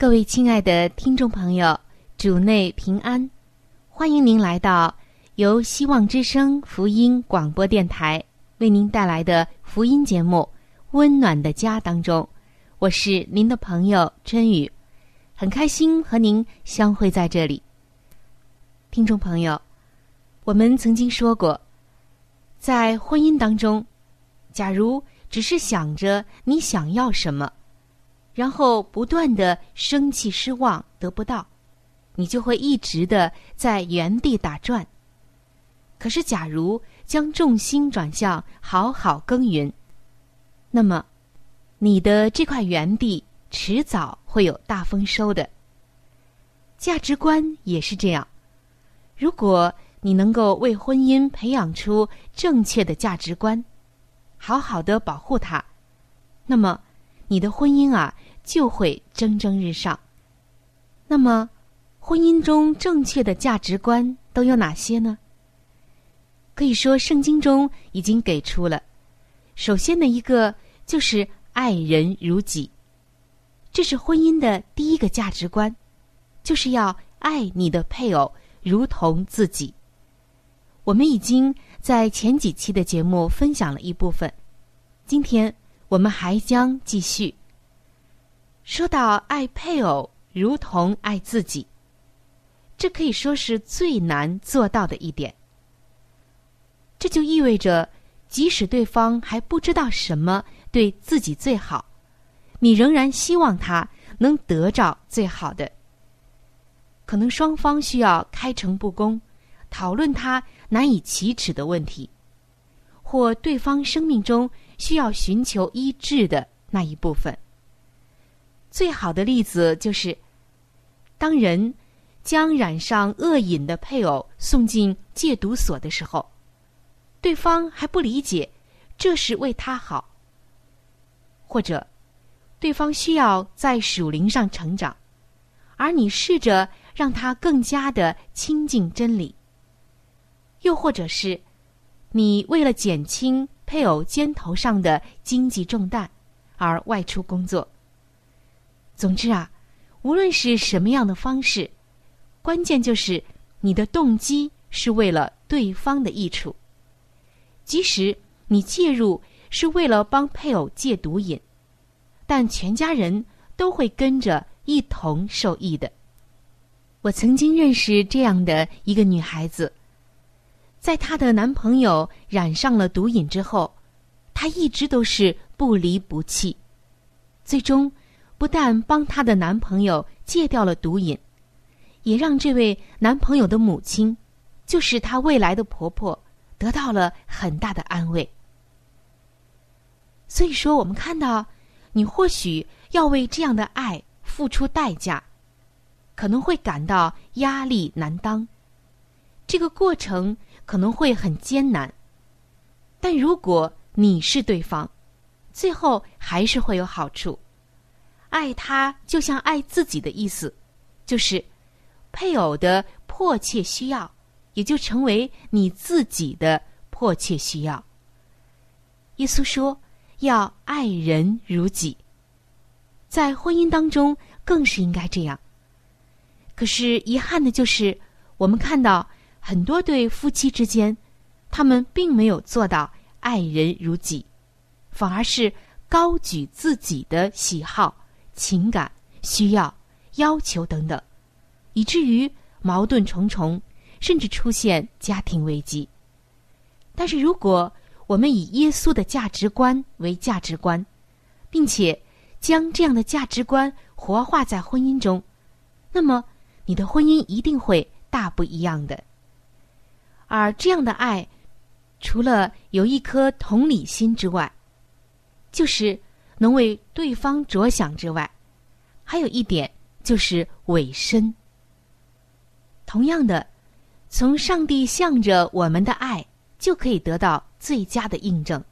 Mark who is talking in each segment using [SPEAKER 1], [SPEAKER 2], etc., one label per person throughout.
[SPEAKER 1] 各位亲爱的听众朋友，主内平安，欢迎您来到由希望之声福音广播电台为您带来的福音节目《温暖的家》当中，我是您的朋友春雨，很开心和您相会在这里。听众朋友，我们曾经说过，在婚姻当中，假如只是想着你想要什么。然后不断的生气、失望，得不到，你就会一直的在原地打转。可是，假如将重心转向好好耕耘，那么你的这块园地迟早会有大丰收的。价值观也是这样，如果你能够为婚姻培养出正确的价值观，好好的保护它，那么你的婚姻啊。就会蒸蒸日上。那么，婚姻中正确的价值观都有哪些呢？可以说，圣经中已经给出了。首先的一个就是爱人如己，这是婚姻的第一个价值观，就是要爱你的配偶如同自己。我们已经在前几期的节目分享了一部分，今天我们还将继续。说到爱配偶如同爱自己，这可以说是最难做到的一点。这就意味着，即使对方还不知道什么对自己最好，你仍然希望他能得着最好的。可能双方需要开诚布公，讨论他难以启齿的问题，或对方生命中需要寻求医治的那一部分。最好的例子就是，当人将染上恶瘾的配偶送进戒毒所的时候，对方还不理解这是为他好，或者对方需要在属灵上成长，而你试着让他更加的亲近真理，又或者是你为了减轻配偶肩头上的经济重担而外出工作。总之啊，无论是什么样的方式，关键就是你的动机是为了对方的益处。即使你介入是为了帮配偶戒毒瘾，但全家人都会跟着一同受益的。我曾经认识这样的一个女孩子，在她的男朋友染上了毒瘾之后，她一直都是不离不弃，最终。不但帮她的男朋友戒掉了毒瘾，也让这位男朋友的母亲，就是她未来的婆婆，得到了很大的安慰。所以说，我们看到，你或许要为这样的爱付出代价，可能会感到压力难当，这个过程可能会很艰难。但如果你是对方，最后还是会有好处。爱他就像爱自己的意思，就是配偶的迫切需要，也就成为你自己的迫切需要。耶稣说要爱人如己，在婚姻当中更是应该这样。可是遗憾的就是，我们看到很多对夫妻之间，他们并没有做到爱人如己，反而是高举自己的喜好。情感需要、要求等等，以至于矛盾重重，甚至出现家庭危机。但是，如果我们以耶稣的价值观为价值观，并且将这样的价值观活化在婚姻中，那么你的婚姻一定会大不一样的。而这样的爱，除了有一颗同理心之外，就是。能为对方着想之外，还有一点就是委身。同样的，从上帝向着我们的爱，就可以得到最佳的印证。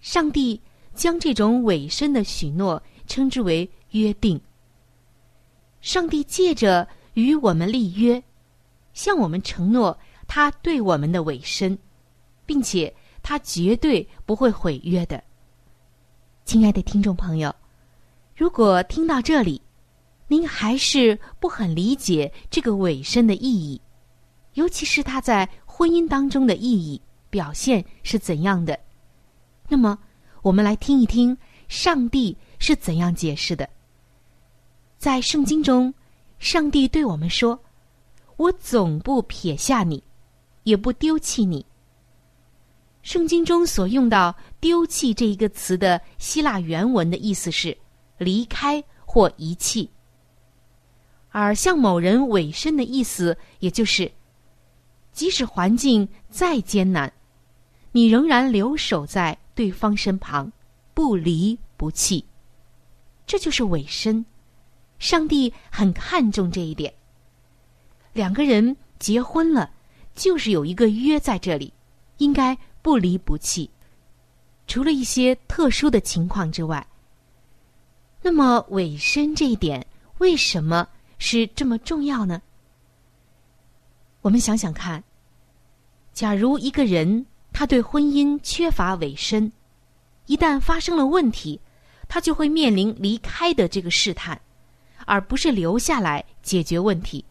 [SPEAKER 1] 上帝将这种委身的许诺称之为约定。上帝借着与我们立约，向我们承诺他对我们的委身，并且他绝对不会毁约的。亲爱的听众朋友，如果听到这里，您还是不很理解这个尾声的意义，尤其是它在婚姻当中的意义表现是怎样的，那么我们来听一听上帝是怎样解释的。在圣经中，上帝对我们说：“我总不撇下你，也不丢弃你。”圣经中所用到“丢弃”这一个词的希腊原文的意思是离开或遗弃，而向某人委身的意思，也就是即使环境再艰难，你仍然留守在对方身旁，不离不弃。这就是委身。上帝很看重这一点。两个人结婚了，就是有一个约在这里，应该。不离不弃，除了一些特殊的情况之外，那么委身这一点为什么是这么重要呢？我们想想看，假如一个人他对婚姻缺乏委身，一旦发生了问题，他就会面临离开的这个试探，而不是留下来解决问题。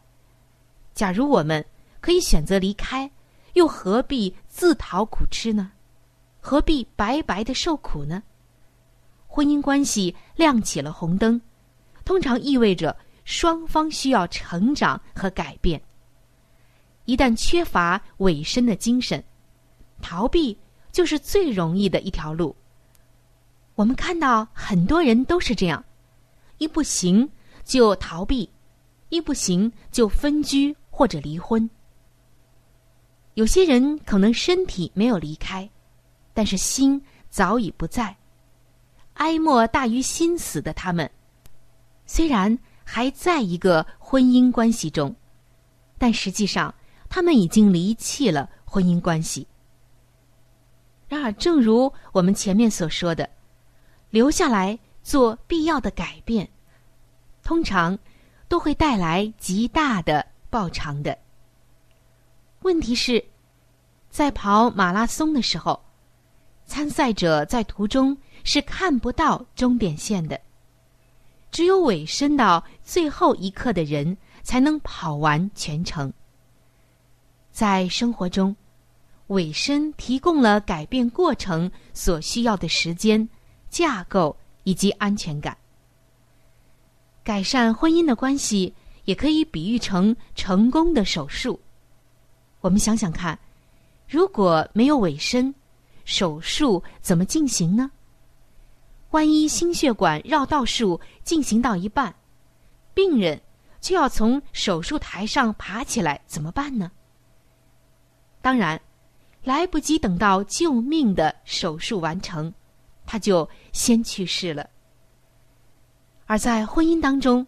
[SPEAKER 1] 假如我们可以选择离开。又何必自讨苦吃呢？何必白白的受苦呢？婚姻关系亮起了红灯，通常意味着双方需要成长和改变。一旦缺乏委身的精神，逃避就是最容易的一条路。我们看到很多人都是这样，一不行就逃避，一不行就分居或者离婚。有些人可能身体没有离开，但是心早已不在。哀莫大于心死的他们，虽然还在一个婚姻关系中，但实际上他们已经离弃了婚姻关系。然而，正如我们前面所说的，留下来做必要的改变，通常都会带来极大的报偿的。问题是，在跑马拉松的时候，参赛者在途中是看不到终点线的。只有尾声到最后一刻的人，才能跑完全程。在生活中，尾声提供了改变过程所需要的时间、架构以及安全感。改善婚姻的关系，也可以比喻成成功的手术。我们想想看，如果没有尾声，手术怎么进行呢？万一心血管绕道术进行到一半，病人就要从手术台上爬起来，怎么办呢？当然，来不及等到救命的手术完成，他就先去世了。而在婚姻当中，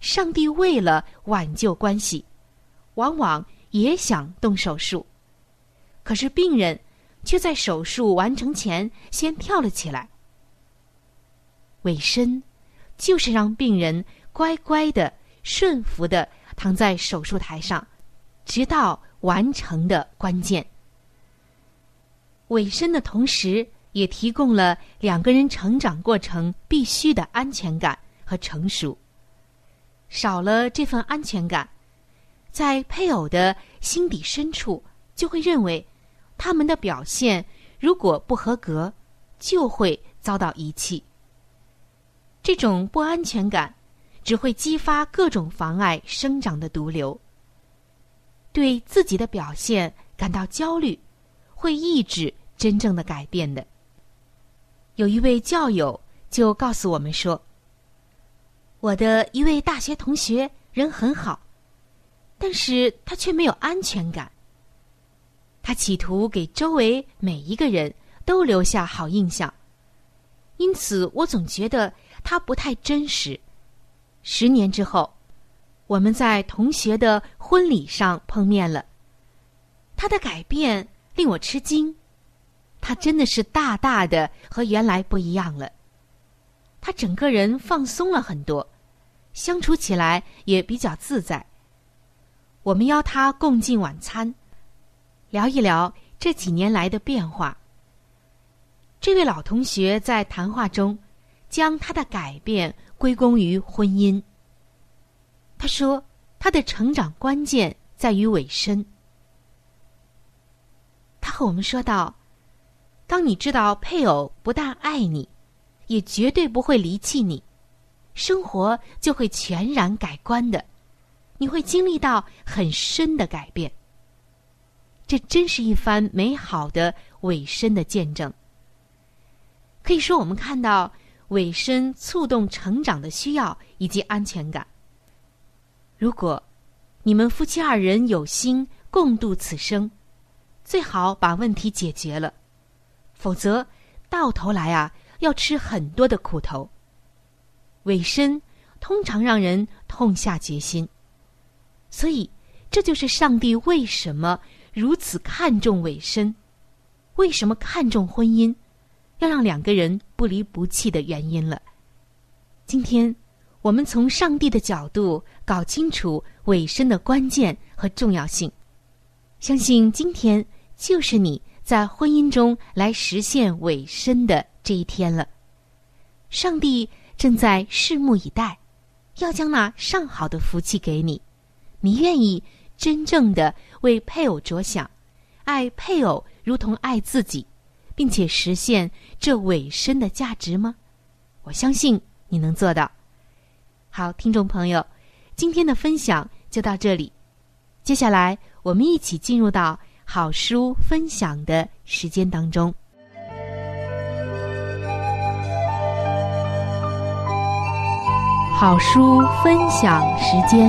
[SPEAKER 1] 上帝为了挽救关系，往往。也想动手术，可是病人却在手术完成前先跳了起来，委身就是让病人乖乖的、顺服的躺在手术台上，直到完成的关键。委身的同时，也提供了两个人成长过程必须的安全感和成熟。少了这份安全感，在配偶的心底深处，就会认为他们的表现如果不合格，就会遭到遗弃。这种不安全感只会激发各种妨碍生长的毒瘤。对自己的表现感到焦虑，会抑制真正的改变的。有一位教友就告诉我们说。我的一位大学同学人很好，但是他却没有安全感。他企图给周围每一个人都留下好印象，因此我总觉得他不太真实。十年之后，我们在同学的婚礼上碰面了，他的改变令我吃惊，他真的是大大的和原来不一样了。他整个人放松了很多，相处起来也比较自在。我们邀他共进晚餐，聊一聊这几年来的变化。这位老同学在谈话中将他的改变归功于婚姻。他说：“他的成长关键在于尾声。”他和我们说道：“当你知道配偶不但爱你。”也绝对不会离弃你，生活就会全然改观的，你会经历到很深的改变。这真是一番美好的尾声的见证。可以说，我们看到尾声触动成长的需要以及安全感。如果你们夫妻二人有心共度此生，最好把问题解决了，否则到头来啊。要吃很多的苦头。尾声通常让人痛下决心，所以这就是上帝为什么如此看重尾声，为什么看重婚姻，要让两个人不离不弃的原因了。今天我们从上帝的角度搞清楚尾声的关键和重要性，相信今天就是你在婚姻中来实现尾声的。这一天了，上帝正在拭目以待，要将那上好的福气给你。你愿意真正的为配偶着想，爱配偶如同爱自己，并且实现这尾声的价值吗？我相信你能做到。好，听众朋友，今天的分享就到这里。接下来，我们一起进入到好书分享的时间当中。好书分享时间，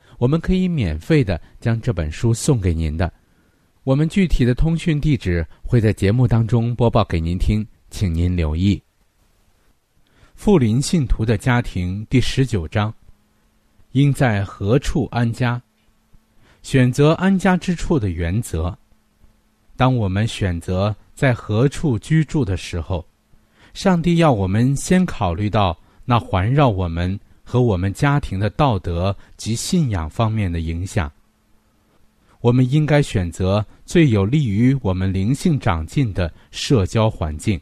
[SPEAKER 2] 我们可以免费的将这本书送给您的。我们具体的通讯地址会在节目当中播报给您听，请您留意。富林信徒的家庭第十九章：应在何处安家？选择安家之处的原则。当我们选择。在何处居住的时候，上帝要我们先考虑到那环绕我们和我们家庭的道德及信仰方面的影响。我们应该选择最有利于我们灵性长进的社交环境，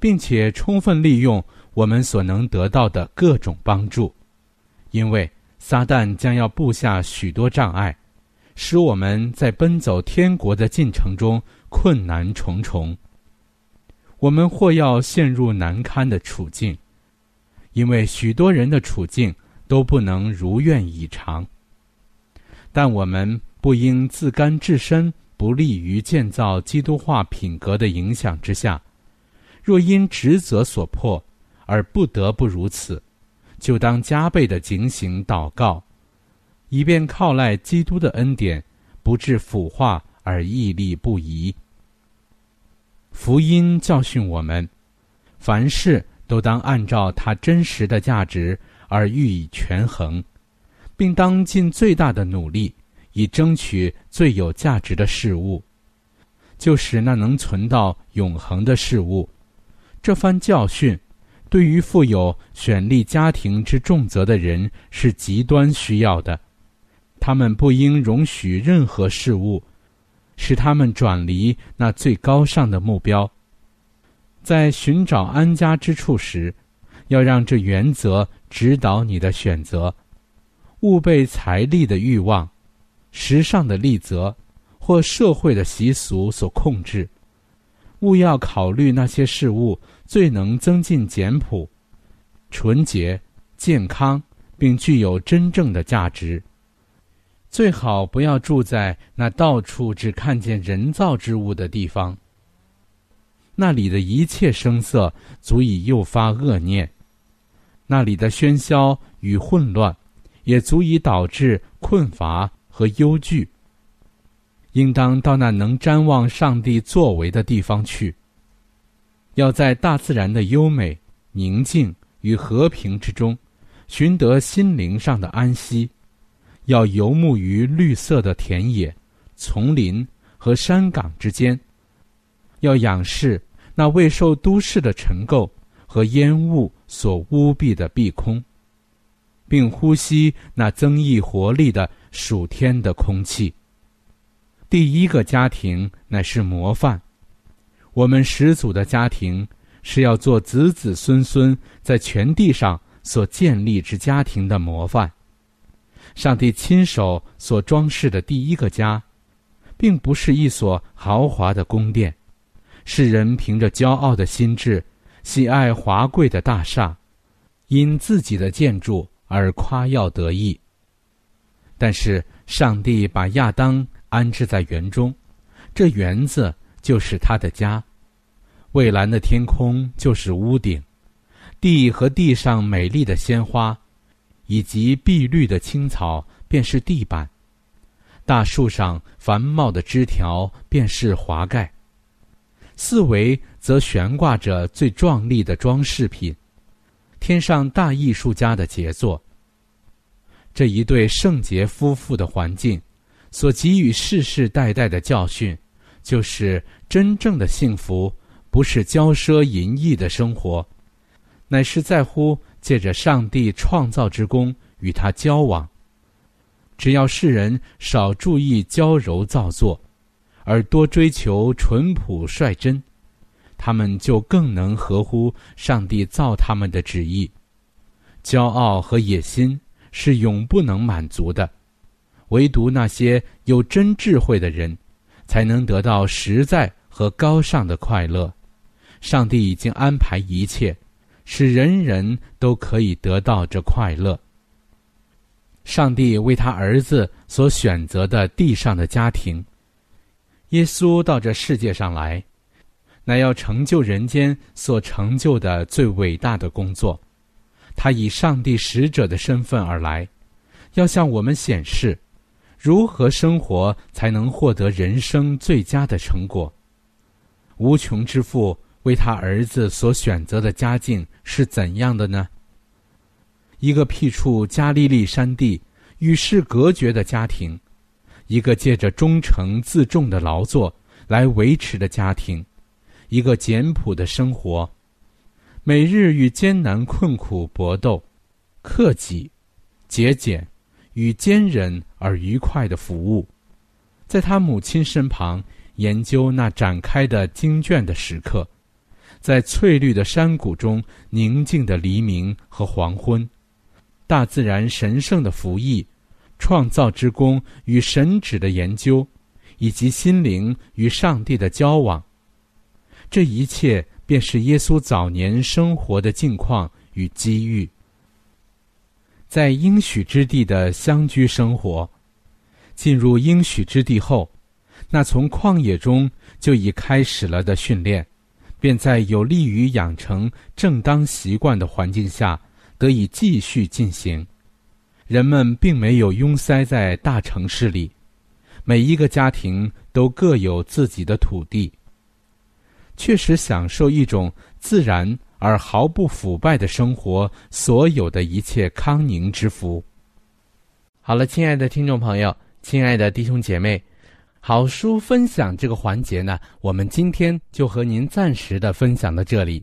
[SPEAKER 2] 并且充分利用我们所能得到的各种帮助，因为撒旦将要布下许多障碍，使我们在奔走天国的进程中困难重重。我们或要陷入难堪的处境，因为许多人的处境都不能如愿以偿。但我们。不应自甘置身不利于建造基督化品格的影响之下，若因职责所迫而不得不如此，就当加倍的警醒祷告，以便靠赖基督的恩典，不致腐化而屹立不移。福音教训我们，凡事都当按照它真实的价值而予以权衡，并当尽最大的努力。以争取最有价值的事物，就是那能存到永恒的事物。这番教训，对于负有选立家庭之重责的人是极端需要的。他们不应容许任何事物使他们转离那最高尚的目标。在寻找安家之处时，要让这原则指导你的选择，勿被财力的欲望。时尚的利则，或社会的习俗所控制，勿要考虑那些事物最能增进简朴、纯洁、健康，并具有真正的价值。最好不要住在那到处只看见人造之物的地方。那里的一切声色足以诱发恶念，那里的喧嚣与混乱，也足以导致困乏。和忧惧，应当到那能瞻望上帝作为的地方去。要在大自然的优美、宁静与和平之中，寻得心灵上的安息；要游牧于绿色的田野、丛林和山岗之间；要仰视那未受都市的尘垢和烟雾所污蔽的碧空，并呼吸那增益活力的。暑天的空气。第一个家庭乃是模范，我们始祖的家庭是要做子子孙孙在全地上所建立之家庭的模范。上帝亲手所装饰的第一个家，并不是一所豪华的宫殿，世人凭着骄傲的心智，喜爱华贵的大厦，因自己的建筑而夸耀得意。但是上帝把亚当安置在园中，这园子就是他的家。蔚蓝的天空就是屋顶，地和地上美丽的鲜花，以及碧绿的青草便是地板。大树上繁茂的枝条便是华盖。四围则悬挂着最壮丽的装饰品，天上大艺术家的杰作。这一对圣洁夫妇的环境，所给予世世代代的教训，就是真正的幸福不是骄奢淫逸的生活，乃是在乎借着上帝创造之功与他交往。只要世人少注意娇柔造作，而多追求淳朴率真，他们就更能合乎上帝造他们的旨意。骄傲和野心。是永不能满足的，唯独那些有真智慧的人，才能得到实在和高尚的快乐。上帝已经安排一切，使人人都可以得到这快乐。上帝为他儿子所选择的地上的家庭，耶稣到这世界上来，乃要成就人间所成就的最伟大的工作。他以上帝使者的身份而来，要向我们显示，如何生活才能获得人生最佳的成果。无穷之父为他儿子所选择的家境是怎样的呢？一个僻处加利利山地、与世隔绝的家庭，一个借着忠诚自重的劳作来维持的家庭，一个简朴的生活。每日与艰难困苦搏斗，克己、节俭与坚忍而愉快的服务，在他母亲身旁研究那展开的经卷的时刻，在翠绿的山谷中宁静的黎明和黄昏，大自然神圣的服役，创造之功与神旨的研究，以及心灵与上帝的交往，这一切便是耶稣早年生活的境况与机遇。在应许之地的乡居生活。进入应许之地后，那从旷野中就已开始了的训练，便在有利于养成正当习惯的环境下得以继续进行。人们并没有拥塞在大城市里，每一个家庭都各有自己的土地，确实享受一种自然而毫不腐败的生活所有的一切康宁之福。好了，亲爱的听众朋友。亲爱的弟兄姐妹，好书分享这个环节呢，我们今天就和您暂时的分享到这里。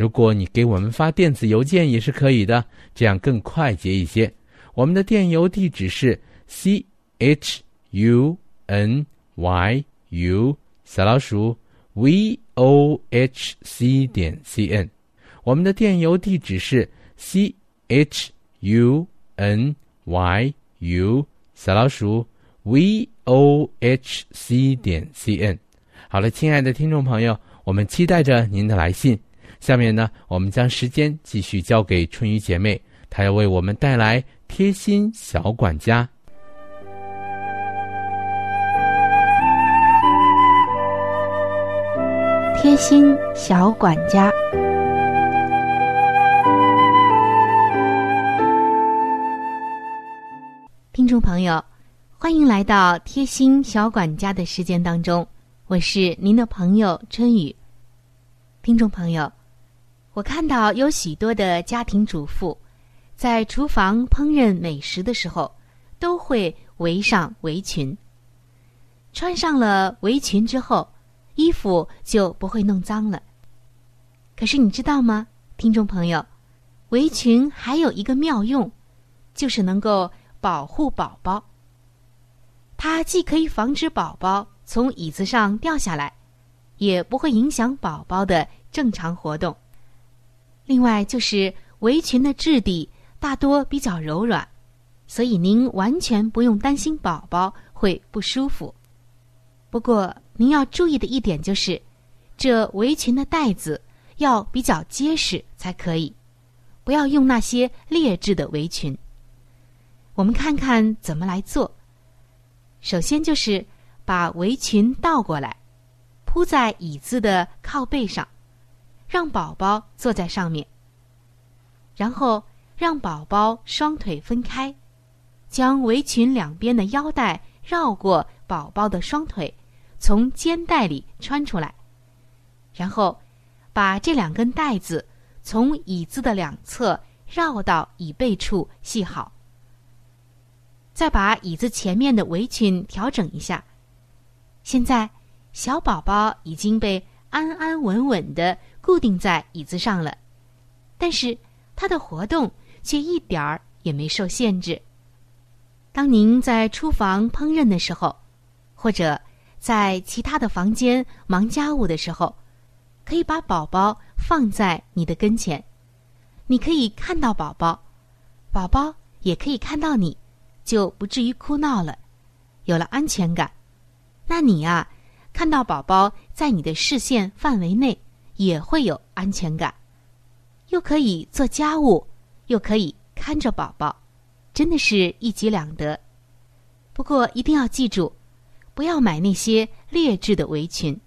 [SPEAKER 2] 如果你给我们发电子邮件也是可以的，这样更快捷一些。我们的电邮地址是 c h u n y u 小老鼠 v o h c 点 c n。我们的电邮地址是 c h u n y u 小老鼠。v o h c 点 c n，好了，亲爱的听众朋友，我们期待着您的来信。下面呢，我们将时间继续交给春雨姐妹，她要为我们带来贴心小管家。
[SPEAKER 1] 贴心小管家，听众朋友。欢迎来到贴心小管家的时间当中，我是您的朋友春雨。听众朋友，我看到有许多的家庭主妇在厨房烹饪美食的时候，都会围上围裙。穿上了围裙之后，衣服就不会弄脏了。可是你知道吗，听众朋友，围裙还有一个妙用，就是能够保护宝宝。它既可以防止宝宝从椅子上掉下来，也不会影响宝宝的正常活动。另外，就是围裙的质地大多比较柔软，所以您完全不用担心宝宝会不舒服。不过，您要注意的一点就是，这围裙的带子要比较结实才可以，不要用那些劣质的围裙。我们看看怎么来做。首先就是把围裙倒过来，铺在椅子的靠背上，让宝宝坐在上面。然后让宝宝双腿分开，将围裙两边的腰带绕过宝宝的双腿，从肩带里穿出来。然后把这两根带子从椅子的两侧绕到椅背处系好。再把椅子前面的围裙调整一下。现在，小宝宝已经被安安稳稳的固定在椅子上了，但是他的活动却一点儿也没受限制。当您在厨房烹饪的时候，或者在其他的房间忙家务的时候，可以把宝宝放在你的跟前，你可以看到宝宝，宝宝也可以看到你。就不至于哭闹了，有了安全感，那你呀，看到宝宝在你的视线范围内，也会有安全感，又可以做家务，又可以看着宝宝，真的是一举两得。不过一定要记住，不要买那些劣质的围裙，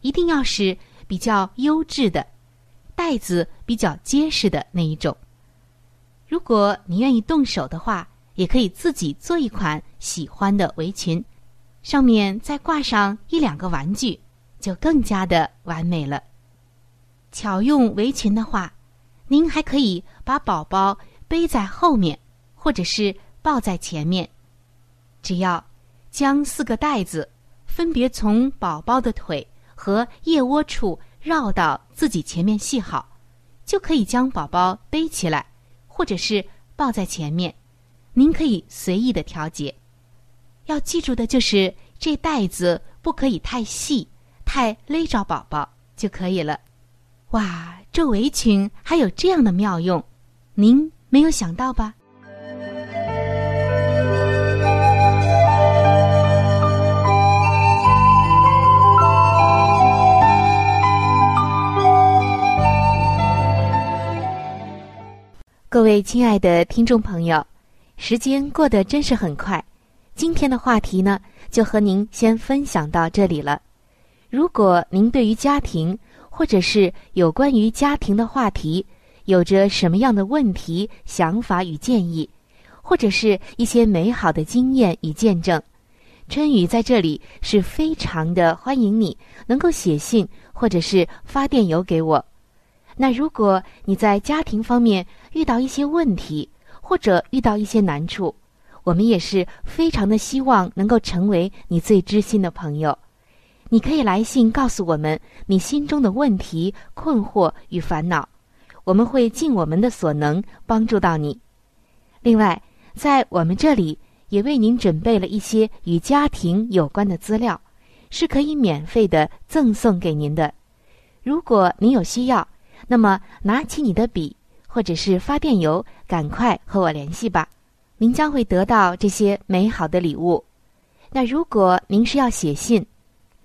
[SPEAKER 1] 一定要是比较优质的，带子比较结实的那一种。如果你愿意动手的话。也可以自己做一款喜欢的围裙，上面再挂上一两个玩具，就更加的完美了。巧用围裙的话，您还可以把宝宝背在后面，或者是抱在前面。只要将四个带子分别从宝宝的腿和腋窝处绕到自己前面系好，就可以将宝宝背起来，或者是抱在前面。您可以随意的调节。要记住的就是这带子不可以太细，太勒着宝宝就可以了。哇，这围裙还有这样的妙用，您没有想到吧？各位亲爱的听众朋友，时间过得真是很快，今天的话题呢，就和您先分享到这里了。如果您对于家庭，或者是有关于家庭的话题，有着什么样的问题、想法与建议，或者是一些美好的经验与见证，春雨在这里是非常的欢迎你能够写信或者是发电邮给我。那如果你在家庭方面遇到一些问题，或者遇到一些难处，我们也是非常的希望能够成为你最知心的朋友。你可以来信告诉我们你心中的问题、困惑与烦恼，我们会尽我们的所能帮助到你。另外，在我们这里也为您准备了一些与家庭有关的资料，是可以免费的赠送给您的。如果您有需要，那么拿起你的笔或者是发电邮，赶快和我联系吧，您将会得到这些美好的礼物。那如果您是要写信，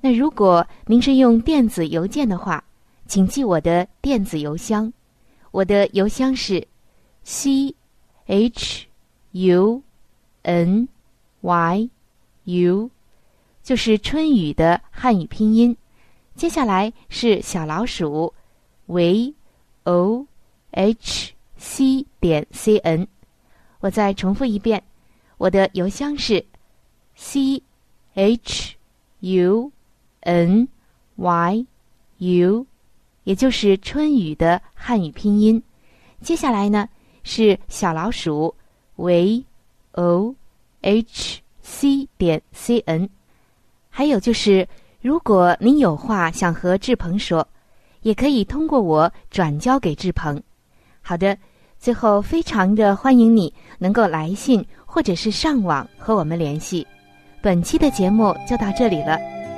[SPEAKER 1] 那如果您是用电子邮件的话，请记我的电子邮箱，我的邮箱是 c h u n y u，就是春雨的汉语拼音。接下来是小老鼠 v o h c 点 c n。我再重复一遍，我的邮箱是 c h u。N y u，也就是春雨的汉语拼音。接下来呢是小老鼠 v o h c 点 c n。还有就是，如果您有话想和志鹏说，也可以通过我转交给志鹏。好的，最后非常的欢迎你能够来信或者是上网和我们联系。本期的节目就到这里了。